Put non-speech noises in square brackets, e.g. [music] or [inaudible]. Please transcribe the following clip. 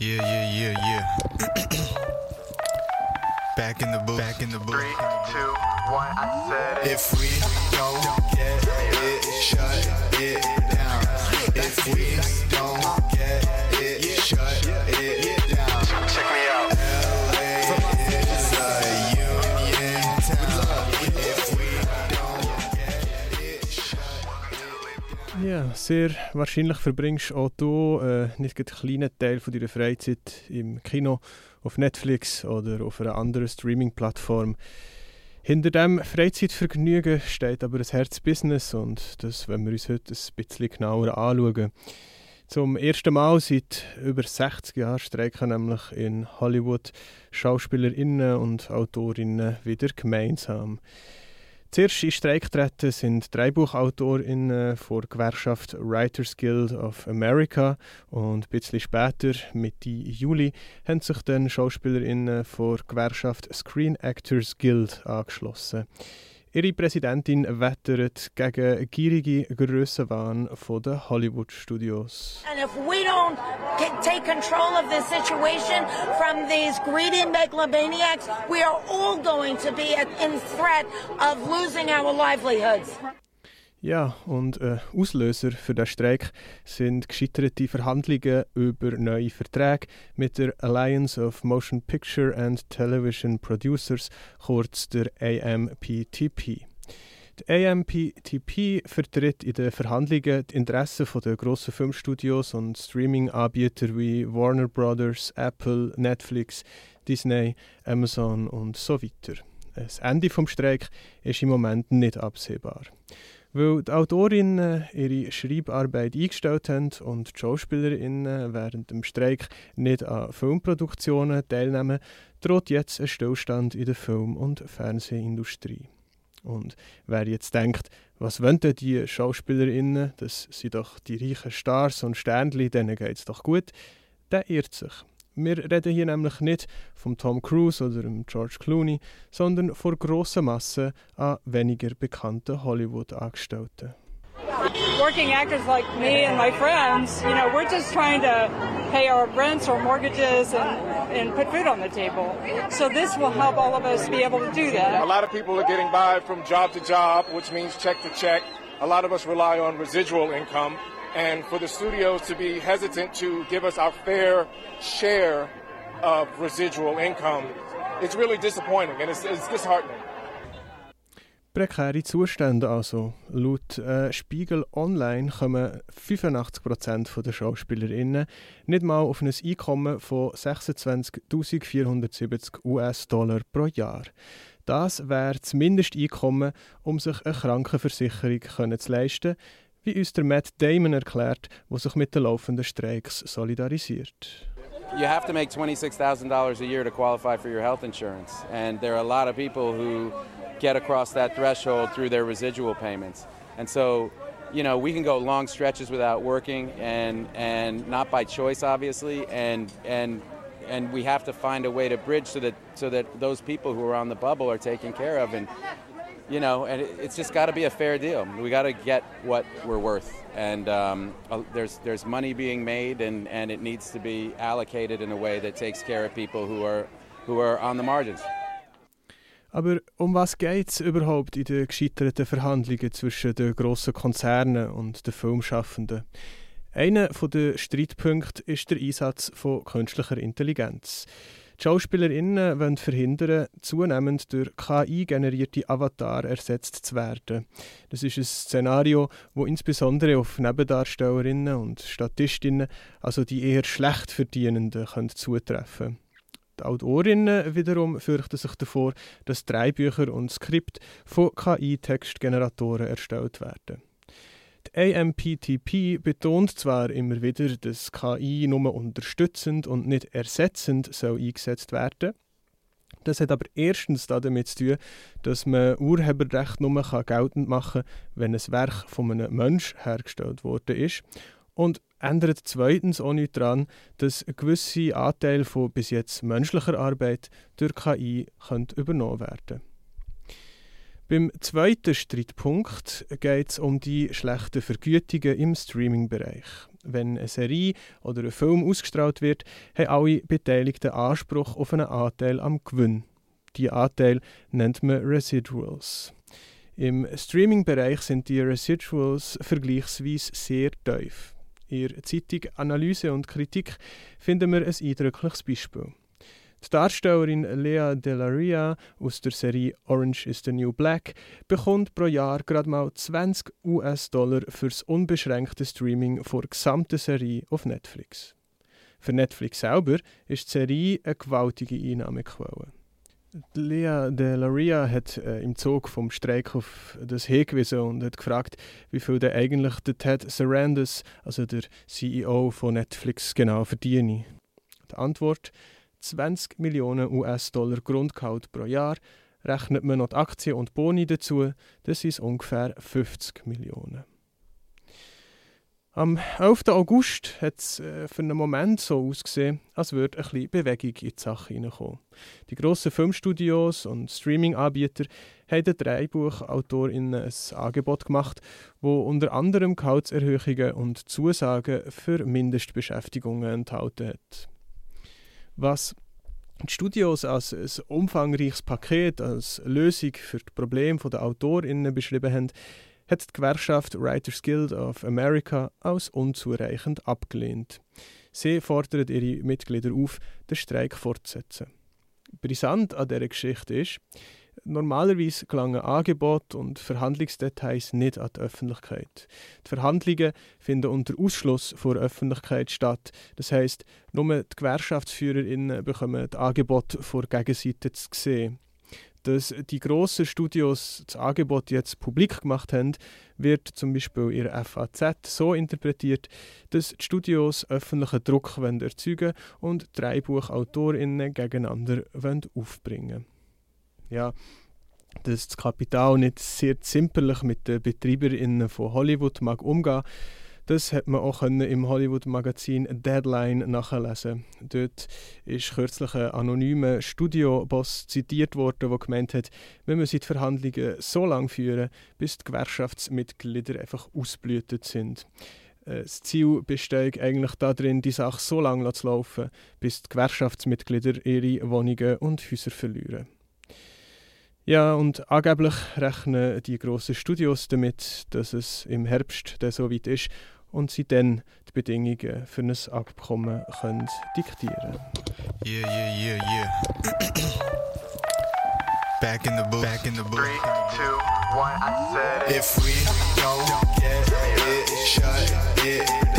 Yeah, yeah, yeah, yeah. [clears throat] Back in the booth. Back in the booth. Three, two, one. I said it. If we don't get it, shut it down. If we sehr wahrscheinlich verbringst auch du äh, nicht einen kleinen Teil von deiner Freizeit im Kino, auf Netflix oder auf einer anderen Streaming-Plattform. Hinter dem Freizeitvergnügen steht aber ein Herzbusiness und das wollen wir uns heute ein bisschen genauer anschauen. Zum ersten Mal seit über 60 Jahren streiken nämlich in Hollywood Schauspielerinnen und Autorinnen wieder gemeinsam. Zuerst in Streik treten sind Drehbuchautorinnen vor Gewerkschaft Writers Guild of America und ein bisschen später, Mitte Juli, haben sich dann Schauspielerinnen vor Gewerkschaft Screen Actors Guild angeschlossen. Ihre Präsidentin wettert gegen gierige Grössenwahn von Hollywood-Studios. And if we don't take control of this situation from these greedy megalomaniacs, we are all going to be in threat of losing our livelihoods. Ja, und äh, Auslöser für den Streik sind gescheiterte Verhandlungen über neue Verträge mit der Alliance of Motion Picture and Television Producers, kurz der AMPTP. Die AMPTP vertritt in den Verhandlungen die Interessen der grossen Filmstudios und Streaming-Anbieter wie Warner Brothers, Apple, Netflix, Disney, Amazon und so weiter. Das Ende vom Streik ist im Moment nicht absehbar. Weil die Autorinnen ihre Schreibarbeit eingestellt haben und die Schauspielerinnen während dem Streik nicht an Filmproduktionen teilnehmen, droht jetzt ein Stillstand in der Film- und Fernsehindustrie. Und wer jetzt denkt, was wollen denn die Schauspielerinnen, das sind doch die reichen Stars und Sternli, denen geht's doch gut, der irrt sich. Wir reden hier nämlich nicht vom Tom Cruise oder dem George Clooney, sondern von grossen Massen an weniger bekannten Hollywood-Angestellten. working actors like me and my friends, you know, we're just trying to pay our rents or mortgages and, and put food on the table. So this will help all of us be able to do A that. lot of people are getting by from job to job, which means check to check. A lot of us rely on residual income. And for the studios to be hesitant to give us our fair share of residual income, it's really disappointing and it's, it's disheartening. Prekäre Zustände also. Laut äh, Spiegel Online kommen 85% der Schauspielerinnen nicht mal auf ein Einkommen von 26.470 US-Dollar pro Jahr. Das wäre das Mindesteinkommen, um sich eine Krankenversicherung können zu leisten, wie uns der Matt Damon erklärt, der sich mit den laufenden Streiks solidarisiert. you have to make $26,000 a year to qualify for your health insurance. And there are a lot of people who get across that threshold through their residual payments. And so, you know, we can go long stretches without working and, and not by choice, obviously. And, and, and we have to find a way to bridge so that, so that those people who are on the bubble are taken care of. And, you know, and it- it's just got to be a fair deal. We got to get what we're worth, and um, there's there's money being made, and, and it needs to be allocated in a way that takes care of people who are who are on the margins. Aber um was geht es überhaupt in den gescheiterten Verhandlungen zwischen den grossen Konzernen und den Filmschaffenden? Einer der Streitpunkte ist der Einsatz von künstlicher Intelligenz. Die Schauspielerinnen wollen verhindern, zunehmend durch KI generierte Avatar ersetzt zu werden. Das ist ein Szenario, wo insbesondere auf Nebendarstellerinnen und Statistinnen, also die eher schlecht verdienenden, können zutreffen die Autorinnen wiederum fürchten sich davor, dass Drehbücher und Skript von KI-Textgeneratoren erstellt werden. AMPTP betont zwar immer wieder, dass KI nur unterstützend und nicht ersetzend soll eingesetzt werden das hat aber erstens damit zu tun, dass man Urheberrecht nur geltend machen kann, wenn ein Werk von einem Mensch hergestellt worden ist. Und ändert zweitens auch nicht daran, dass ein gewisser Anteil von bis jetzt menschlicher Arbeit durch KI übernommen werden Beim zweiten Streitpunkt geht es um die schlechten Vergütungen im Streaming-Bereich. wenn eine Serie oder ein Film ausgestrahlt wird, haben alle Beteiligten Anspruch auf einen Anteil am Gewinn. Die Anteil nennt man Residuals. Im Streaming-Bereich sind die Residuals vergleichsweise sehr tief. In der Zeitung Analyse und Kritik finden wir ein eindrückliches Beispiel. Die Darstellerin Lea Delaria aus der Serie Orange is the New Black bekommt pro Jahr gerade mal 20 US-Dollar fürs unbeschränkte Streaming der gesamten Serie auf Netflix. Für Netflix selber ist die Serie eine gewaltige Einnahmequelle. Lea Delaria hat äh, im Zug vom Streik auf das hingewiesen und hat gefragt, wie viel denn eigentlich der Ted Sarandos, also der CEO von Netflix, genau verdiene. Die Antwort: 20 Millionen US-Dollar Grundgehalt pro Jahr. Rechnet man noch die Aktien und Boni dazu, das sind ungefähr 50 Millionen. Am 11. August hat es äh, für einen Moment so ausgesehen, als würde ein bisschen Bewegung in die Sache hineinkommen. Die grossen Filmstudios und Streaming-Anbieter haben den DrehbuchautorInnen ein Angebot gemacht, wo unter anderem Gehaltserhöhungen und Zusagen für Mindestbeschäftigungen enthalten hat. Was die Studios als ein umfangreiches Paket, als Lösung für die Probleme der AutorInnen beschrieben haben, hat die Gewerkschaft Writers Guild of America als unzureichend abgelehnt. Sie fordert ihre Mitglieder auf, den Streik fortzusetzen. Brisant an dieser Geschichte ist, normalerweise gelangen Angebot und Verhandlungsdetails nicht an die Öffentlichkeit. Die Verhandlungen finden unter Ausschluss vor Öffentlichkeit statt. Das heißt, nur die GewerkschaftsführerInnen bekommen das Angebot vor Gegenseite zu sehen dass die grossen Studios das Angebot jetzt publik gemacht haben, wird zum Beispiel in der FAZ so interpretiert, dass die Studios öffentlichen Druck erzeugen und drei Buchautorinnen gegeneinander aufbringen wollen. Ja, dass das Kapital nicht sehr zimperlich mit den BetreiberInnen von Hollywood mag umgehen das hat man auch im Hollywood-Magazin Deadline nachlesen. Dort ist kürzlich ein anonymer Studioboss zitiert worden, der gemeint hat, wir müssen die Verhandlungen so lange führen, bis die Gewerkschaftsmitglieder einfach ausblütet sind. Äh, das Ziel besteht eigentlich darin, die Sache so lange zu laufen, bis die Gewerkschaftsmitglieder ihre Wohnungen und Häuser verlieren. Ja, und angeblich rechnen die grossen Studios damit, dass es im Herbst so weit ist und sie dann die Bedingungen für ein Abkommen können diktieren Yeah, yeah, yeah, yeah. Back in the book. Back in the book. Three, two, one, I said it. If we don't get it shut